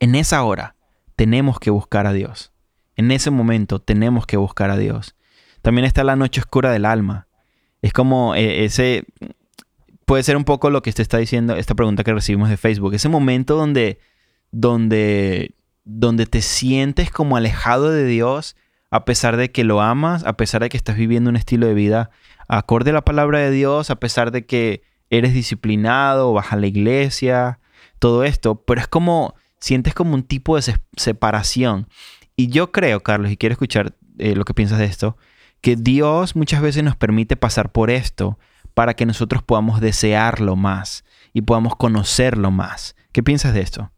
en esa hora, tenemos que buscar a Dios. En ese momento tenemos que buscar a Dios. También está la noche oscura del alma. Es como eh, ese... Puede ser un poco lo que usted está diciendo, esta pregunta que recibimos de Facebook. Ese momento donde, donde, donde te sientes como alejado de Dios a pesar de que lo amas, a pesar de que estás viviendo un estilo de vida acorde a la palabra de Dios, a pesar de que eres disciplinado, vas a la iglesia, todo esto, pero es como, sientes como un tipo de separación. Y yo creo, Carlos, y quiero escuchar eh, lo que piensas de esto, que Dios muchas veces nos permite pasar por esto para que nosotros podamos desearlo más y podamos conocerlo más. ¿Qué piensas de esto?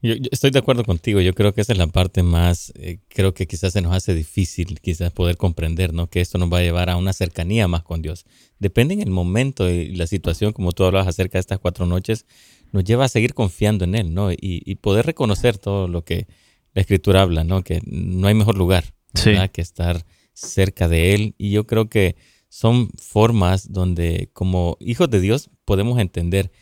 Yo, estoy de acuerdo contigo. Yo creo que esa es la parte más, eh, creo que quizás se nos hace difícil, quizás poder comprender, ¿no? Que esto nos va a llevar a una cercanía más con Dios. Depende en el momento y la situación, como tú hablabas acerca de estas cuatro noches, nos lleva a seguir confiando en Él, ¿no? Y, y poder reconocer todo lo que, la escritura habla, ¿no? Que no hay mejor lugar que estar cerca de Él. Y yo creo que son formas donde como hijos de Dios podemos entender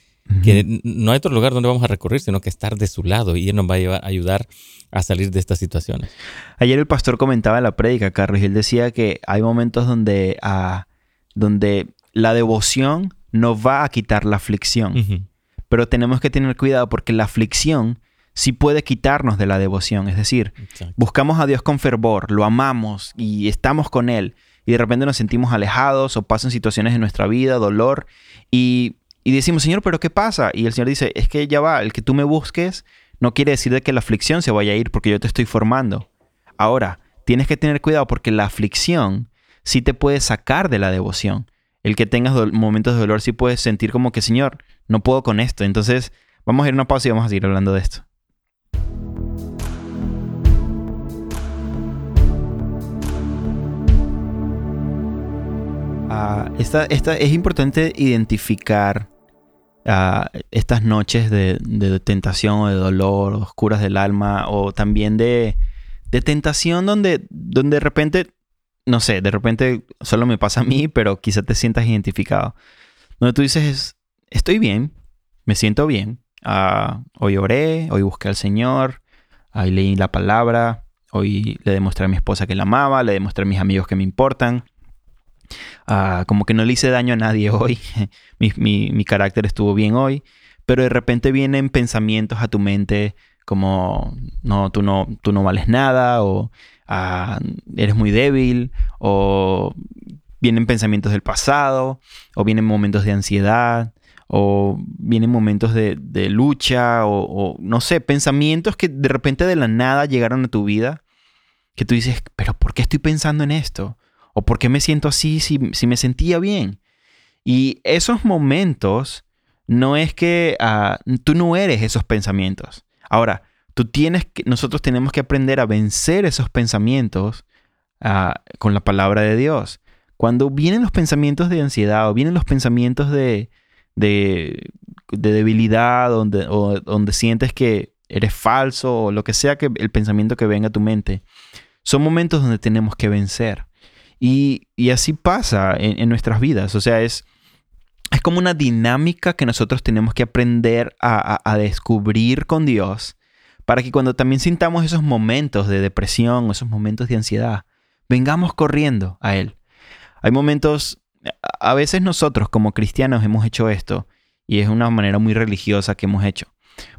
que no hay otro lugar donde vamos a recurrir, sino que estar de su lado y Él nos va a, ayudar a salir de estas situaciones. Ayer el pastor comentaba en la prédica, Carlos, y él decía que hay momentos donde, ah, donde la devoción nos va a quitar la aflicción. Pero tenemos que tener cuidado porque la aflicción sí puede quitarnos de la devoción. Es decir, buscamos a Dios con fervor, lo amamos y estamos con Él. Y de repente nos sentimos alejados o pasan situaciones en nuestra vida, dolor. Y, decimos, Señor, ¿pero qué pasa? Y el Señor dice, es que ya va, el que tú me busques no quiere decir de que la aflicción se vaya a ir porque yo te estoy formando. Ahora, tienes que tener cuidado porque la aflicción sí te puede sacar de la devoción. El que tengas momentos de dolor sí puedes sentir como que, Señor, no puedo con esto. Entonces, vamos a ir a una pausa y vamos a seguir hablando de esto. Ah, esta, es importante identificar ah, estas noches de, tentación o de dolor, oscuras del alma, o también de, tentación donde, donde de repente, no sé, de repente solo me pasa a mí, pero quizá te sientas identificado. Donde tú dices, estoy bien, me siento bien, ah, hoy oré, hoy busqué al Señor, hoy leí la palabra, hoy le demostré a mi esposa que la amaba, le demostré a mis amigos que me importan. Ah, como que no le hice daño a nadie hoy, mi, carácter estuvo bien hoy, pero de repente vienen pensamientos a tu mente como, no, tú no, tú no vales nada, o ah, eres muy débil, o vienen pensamientos del pasado, o vienen momentos de ansiedad, o vienen momentos de, lucha, o, no sé, pensamientos que de repente de la nada llegaron a tu vida, que tú dices, pero ¿por qué estoy pensando en esto? ¿O por qué me siento así si, me sentía bien? Y esos momentos no es que ah, tú no eres esos pensamientos. Ahora, tú tienes que, nosotros tenemos que aprender a vencer esos pensamientos ah, con la palabra de Dios. cuando vienen los pensamientos de ansiedad o vienen los pensamientos de, de, debilidad, donde, o donde sientes que eres falso o lo que sea que el pensamiento que venga a tu mente, son momentos donde tenemos que vencer. Y, así pasa en, nuestras vidas. O sea, es, es como una dinámica que nosotros tenemos que aprender a, a, descubrir con Dios para que cuando también sintamos esos momentos de depresión, esos momentos de ansiedad, vengamos corriendo a Él. Hay momentos, a veces nosotros como cristianos hemos hecho esto y es una manera muy religiosa que hemos hecho.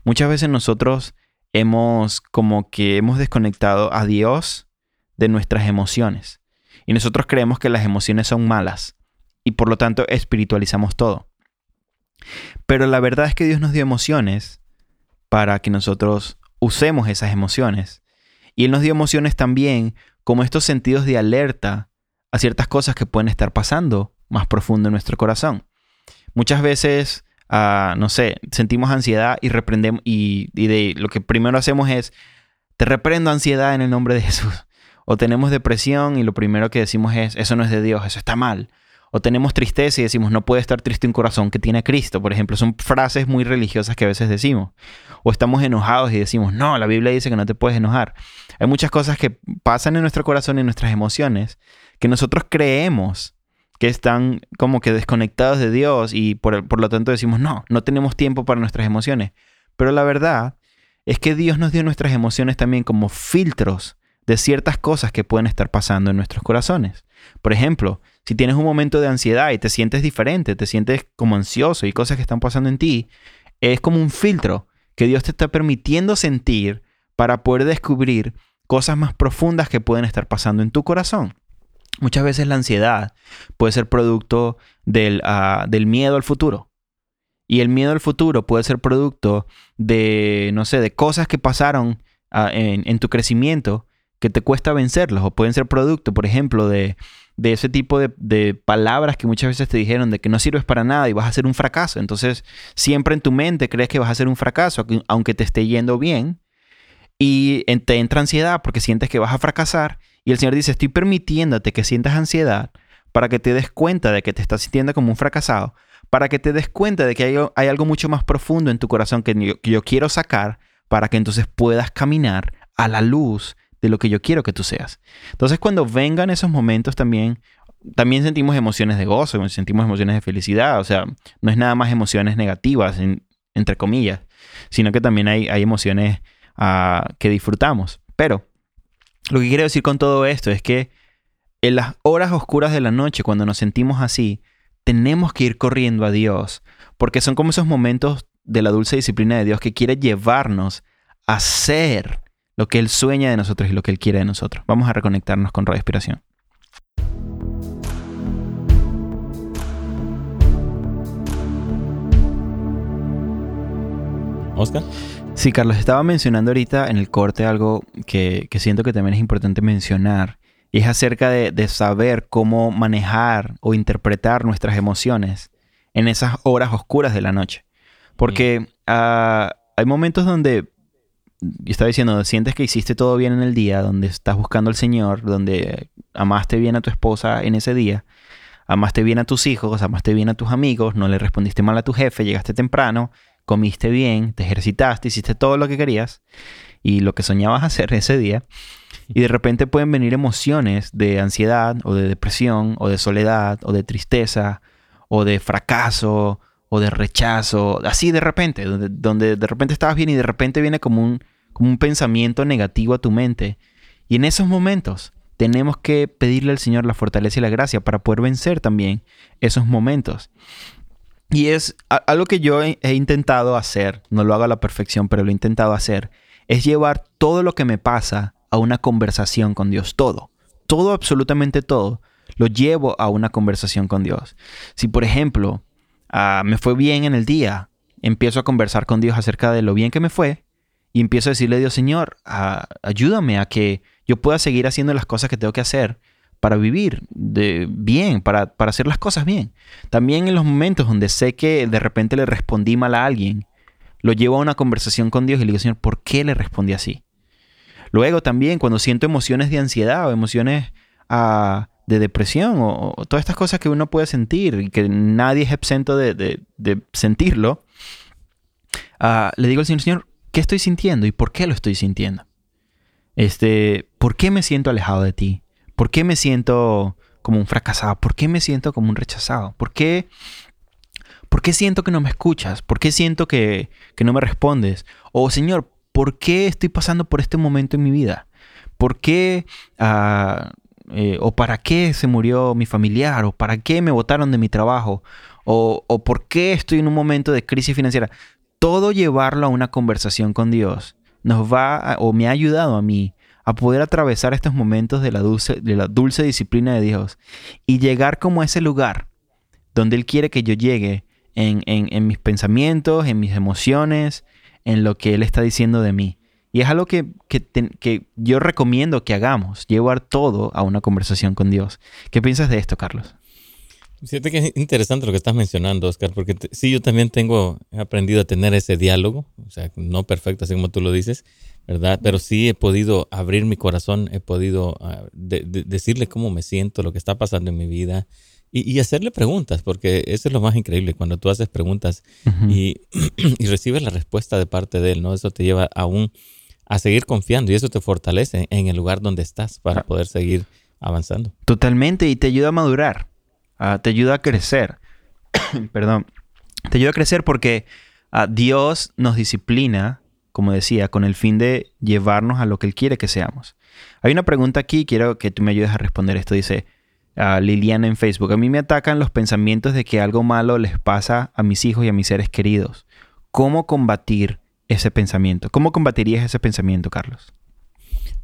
Muchas veces nosotros hemos como que hemos desconectado a Dios de nuestras emociones. Y nosotros creemos que las emociones son malas y por lo tanto espiritualizamos todo. Pero la verdad es que Dios nos dio emociones para que nosotros usemos esas emociones. Y Él nos dio emociones también como estos sentidos de alerta a ciertas cosas que pueden estar pasando más profundo en nuestro corazón. Muchas veces, ah, no sé, sentimos ansiedad y reprendemos, y, y de, lo que primero hacemos es, te reprendo ansiedad en el nombre de Jesús. O tenemos depresión y lo primero que decimos es, eso no es de Dios, eso está mal. O tenemos tristeza y decimos, no puede estar triste un corazón que tiene a Cristo. Por ejemplo, son frases muy religiosas que a veces decimos. O estamos enojados y decimos, no, la Biblia dice que no te puedes enojar. Hay muchas cosas que pasan en nuestro corazón y en nuestras emociones que nosotros creemos que están como que desconectados de Dios y por, por lo tanto decimos, no, no tenemos tiempo para nuestras emociones. Pero la verdad es que Dios nos dio nuestras emociones también como filtros de ciertas cosas que pueden estar pasando en nuestros corazones. Por ejemplo, si tienes un momento de ansiedad y te sientes diferente, te sientes como ansioso y cosas que están pasando en ti, es como un filtro que Dios te está permitiendo sentir para poder descubrir cosas más profundas que pueden estar pasando en tu corazón. Muchas veces la ansiedad puede ser producto del, ah, del miedo al futuro. Y el miedo al futuro puede ser producto de, no sé, de cosas que pasaron ah, en, en, tu crecimiento que te cuesta vencerlos o pueden ser producto, por ejemplo, de, ese tipo de, palabras que muchas veces te dijeron de que no sirves para nada y vas a ser un fracaso. Entonces, siempre en tu mente crees que vas a ser un fracaso, aunque te esté yendo bien, y te entra ansiedad porque sientes que vas a fracasar. Y el Señor dice, estoy permitiéndote que sientas ansiedad para que te des cuenta de que te estás sintiendo como un fracasado, para que te des cuenta de que hay, algo mucho más profundo en tu corazón que yo quiero sacar, para que entonces puedas caminar a la luz de lo que yo quiero que tú seas. Entonces cuando vengan esos momentos también, también sentimos emociones de gozo, sentimos emociones de felicidad, o sea, no es nada más emociones negativas, entre comillas, sino que también hay, hay emociones ah, que disfrutamos. Pero lo que quiero decir con todo esto es que en las horas oscuras de la noche, cuando nos sentimos así, tenemos que ir corriendo a Dios, porque son como esos momentos de la dulce disciplina de Dios que quiere llevarnos a ser lo que Él sueña de nosotros y lo que Él quiere de nosotros. Vamos a reconectarnos con Radio Inspiración. Oscar. Sí, Carlos, estaba mencionando ahorita en el corte algo que, siento que también es importante mencionar. Y es acerca de, saber cómo manejar o interpretar nuestras emociones en esas horas oscuras de la noche. Porque ah, hay momentos donde y estaba diciendo, sientes que hiciste todo bien en el día, donde estás buscando al Señor, donde amaste bien a tu esposa en ese día, amaste bien a tus hijos, amaste bien a tus amigos, no le respondiste mal a tu jefe, llegaste temprano, comiste bien, te ejercitaste, hiciste todo lo que querías y lo que soñabas hacer ese día. Y de repente pueden venir emociones de ansiedad o de depresión o de soledad o de tristeza o de fracaso o de rechazo, así de repente, donde, de repente estabas bien y de repente viene como un, como un pensamiento negativo a tu mente. Y en esos momentos tenemos que pedirle al Señor la fortaleza y la gracia para poder vencer también esos momentos. Y es algo que yo he intentado hacer, no lo hago a la perfección, pero lo he intentado hacer, es llevar todo lo que me pasa a una conversación con Dios, todo, todo, absolutamente todo, lo llevo a una conversación con Dios. Si por ejemplo Ah, me fue bien en el día, empiezo a conversar con Dios acerca de lo bien que me fue y empiezo a decirle a Dios, Señor, ayúdame a que yo pueda seguir haciendo las cosas que tengo que hacer para vivir de bien, para, para hacer las cosas bien. También en los momentos donde sé que de repente le respondí mal a alguien, lo llevo a una conversación con Dios y le digo, Señor, ¿por qué le respondí así? Luego también cuando siento emociones de ansiedad o emociones ah, de depresión o, todas estas cosas que uno puede sentir y que nadie es exento de, sentirlo, ah, le digo al Señor, Señor, ¿qué estoy sintiendo y por qué lo estoy sintiendo? Este, ¿por qué me siento alejado de ti? ¿Por qué me siento como un fracasado? ¿Por qué me siento como un rechazado? ¿Por qué, por qué siento que no me escuchas? ¿Por qué siento que, que no me respondes? O Señor, ¿por qué estoy pasando por este momento en mi vida? ¿Por qué ah, eh, o para qué se murió mi familiar? ¿O para qué me botaron de mi trabajo? O, ¿O por qué estoy en un momento de crisis financiera? Todo llevarlo a una conversación con Dios nos va o me ha ayudado a mí a poder atravesar estos momentos de la, dulce, de la dulce disciplina de Dios y llegar como a ese lugar donde Él quiere que yo llegue en, en, mis pensamientos, en mis emociones, en lo que Él está diciendo de mí. Y es algo que, que, que, yo recomiendo que hagamos, llevar todo a una conversación con Dios. ¿Qué piensas de esto, Carlos? Fíjate que es interesante lo que estás mencionando, Oscar, porque sí, yo también tengo, he aprendido a tener ese diálogo, o sea, no perfecto, así como tú lo dices, ¿verdad? Pero sí he podido abrir mi corazón, he podido ah, decirle cómo me siento, lo que está pasando en mi vida y, hacerle preguntas, porque eso es lo más increíble, cuando tú haces preguntas y, y, recibes la respuesta de parte de él, ¿no? Eso te lleva aún a seguir confiando y eso te fortalece en el lugar donde estás para poder seguir avanzando. Totalmente, y te ayuda a madurar. Ah, te ayuda a crecer. Perdón. Te ayuda a crecer porque ah, Dios nos disciplina, como decía, con el fin de llevarnos a lo que Él quiere que seamos. Hay una pregunta aquí, quiero que tú me ayudes a responder esto. Dice ah, Liliana en Facebook, a mí me atacan los pensamientos de que algo malo les pasa a mis hijos y a mis seres queridos. ¿Cómo combatir ese pensamiento? ¿Cómo combatirías ese pensamiento, Carlos?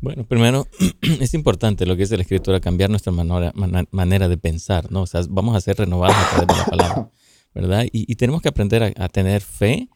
Bueno, primero es importante lo que dice la escritura, cambiar nuestra manera, manera de pensar, ¿no? O sea, vamos a ser renovados a través de la palabra, ¿verdad? Y, tenemos que aprender a, tener fe,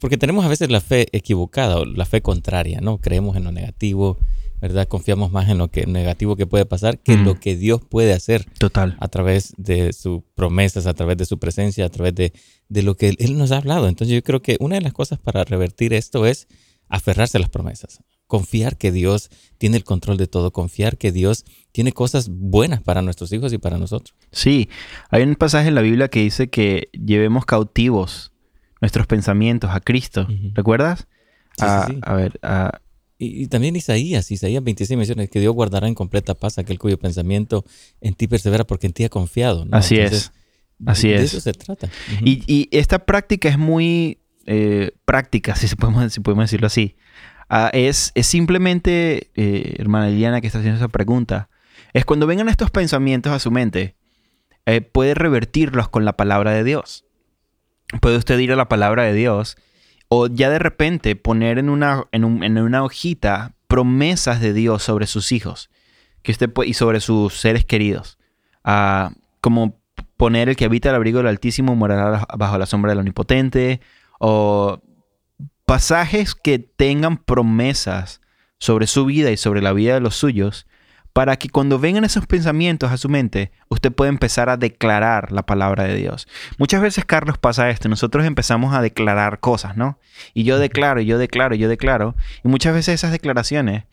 porque tenemos a veces la fe equivocada o la fe contraria, ¿no? Creemos en lo negativo, ¿verdad? Confiamos más en lo que negativo que puede pasar que en lo que Dios puede hacer. Total. A través de sus promesas, a través de su presencia, a través de, de lo que Él nos ha hablado. Entonces yo creo que una de las cosas para revertir esto es aferrarse a las promesas, confiar que Dios tiene el control de todo, confiar que Dios tiene cosas buenas para nuestros hijos y para nosotros. Sí, hay un pasaje en la Biblia que dice que llevemos cautivos nuestros pensamientos a Cristo. ¿Recuerdas? Sí, a, ver, y, también Isaías, Isaías 26 menciona que Dios guardará en completa paz aquel cuyo pensamiento en ti persevera porque en ti ha confiado. Así es. Así es. De eso se trata. y, esta práctica es muy eh, práctica, si, podemos, si podemos decirlo así. Ah, es, simplemente, eh, hermana Liliana, que está haciendo esa pregunta, es cuando vengan estos pensamientos a su mente, eh, puede revertirlos con la palabra de Dios. Puede usted ir a la palabra de Dios o ya de repente poner en una, en, una hojita promesas de Dios sobre sus hijos que usted y sobre sus seres queridos. Ah, como poner el que habita el abrigo del Altísimo morará bajo la sombra del Omnipotente, o pasajes que tengan promesas sobre su vida y sobre la vida de los suyos, para que cuando vengan esos pensamientos a su mente, usted pueda empezar a declarar la palabra de Dios. Muchas veces, Carlos, pasa esto, nosotros empezamos a declarar cosas, ¿no? Y yo declaro, y yo declaro, y yo declaro, y muchas veces esas declaraciones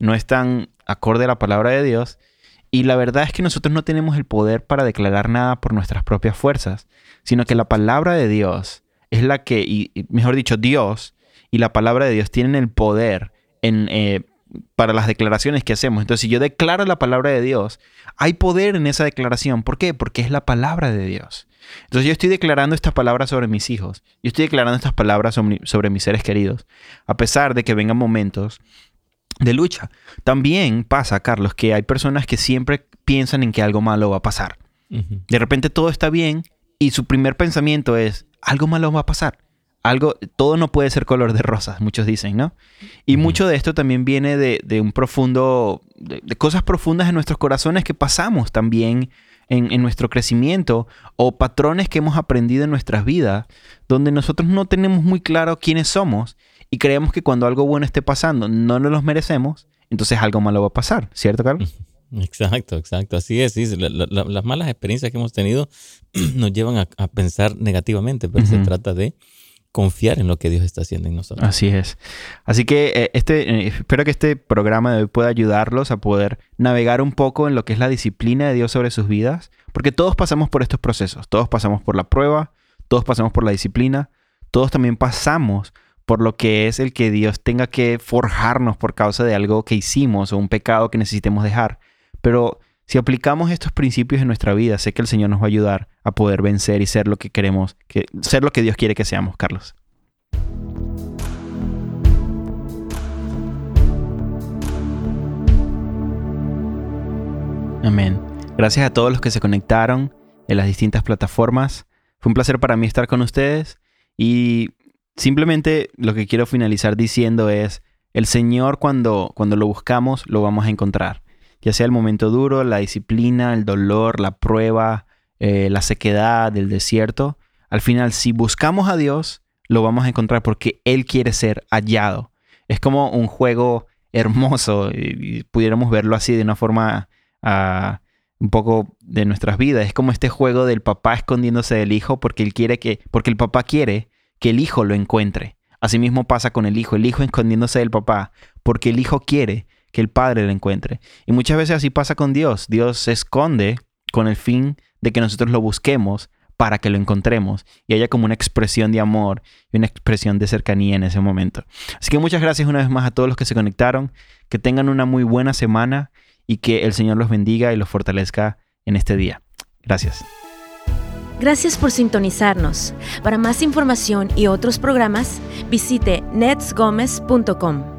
no están acorde a la palabra de Dios, y la verdad es que nosotros no tenemos el poder para declarar nada por nuestras propias fuerzas, sino que la palabra de Dios es la que, y, mejor dicho, Dios y la palabra de Dios tienen el poder en, eh, para las declaraciones que hacemos. Entonces, si yo declaro la palabra de Dios, hay poder en esa declaración. ¿Por qué? Porque es la palabra de Dios. Entonces, yo estoy declarando estas palabras sobre mis hijos. Yo estoy declarando estas palabras sobre, mis seres queridos. A pesar de que vengan momentos de lucha. También pasa, Carlos, que hay personas que siempre piensan en que algo malo va a pasar. De repente todo está bien y su primer pensamiento es, algo malo va a pasar. Algo, todo no puede ser color de rosas, muchos dicen, ¿no? Y mucho de esto también viene de, un profundo, de, cosas profundas en nuestros corazones que pasamos también en, nuestro crecimiento o patrones que hemos aprendido en nuestras vidas, donde nosotros no tenemos muy claro quiénes somos y creemos que cuando algo bueno esté pasando no nos los merecemos, entonces algo malo va a pasar, ¿cierto, Carlos? Exacto, exacto. Así es. las malas experiencias que hemos tenido nos llevan a, pensar negativamente, pero se trata de confiar en lo que Dios está haciendo en nosotros. Así es. Así que eh, este, eh, espero que este programa de hoy pueda ayudarlos a poder navegar un poco en lo que es la disciplina de Dios sobre sus vidas, porque todos pasamos por estos procesos, todos pasamos por la prueba, todos pasamos por la disciplina, todos también pasamos por lo que es el que Dios tenga que forjarnos por causa de algo que hicimos o un pecado que necesitemos dejar. Pero si aplicamos estos principios en nuestra vida, sé que el Señor nos va a ayudar a poder vencer y ser lo que queremos, que, ser lo que Dios quiere que seamos, Carlos. Amén. Gracias a todos los que se conectaron en las distintas plataformas. Fue un placer para mí estar con ustedes y simplemente lo que quiero finalizar diciendo es, el Señor cuando, cuando lo buscamos lo vamos a encontrar ya sea el momento duro, la disciplina, el dolor, la prueba, eh, la sequedad del desierto, al final si buscamos a Dios, lo vamos a encontrar porque Él quiere ser hallado. Es como un juego hermoso y, pudiéramos verlo así de una forma ah, un poco de nuestras vidas. Es como este juego del papá escondiéndose del hijo porque él quiere que, porque el papá quiere que el hijo lo encuentre. Asimismo pasa con el hijo, el hijo escondiéndose del papá porque el hijo quiere que el Padre lo encuentre. Y muchas veces así pasa con Dios. Dios se esconde con el fin de que nosotros lo busquemos para que lo encontremos y haya como una expresión de amor y una expresión de cercanía en ese momento. Así que muchas gracias una vez más a todos los que se conectaron, que tengan una muy buena semana y que el Señor los bendiga y los fortalezca en este día. Gracias. Gracias por sintonizarnos. Para más información y otros programas, visite netsgomez.com.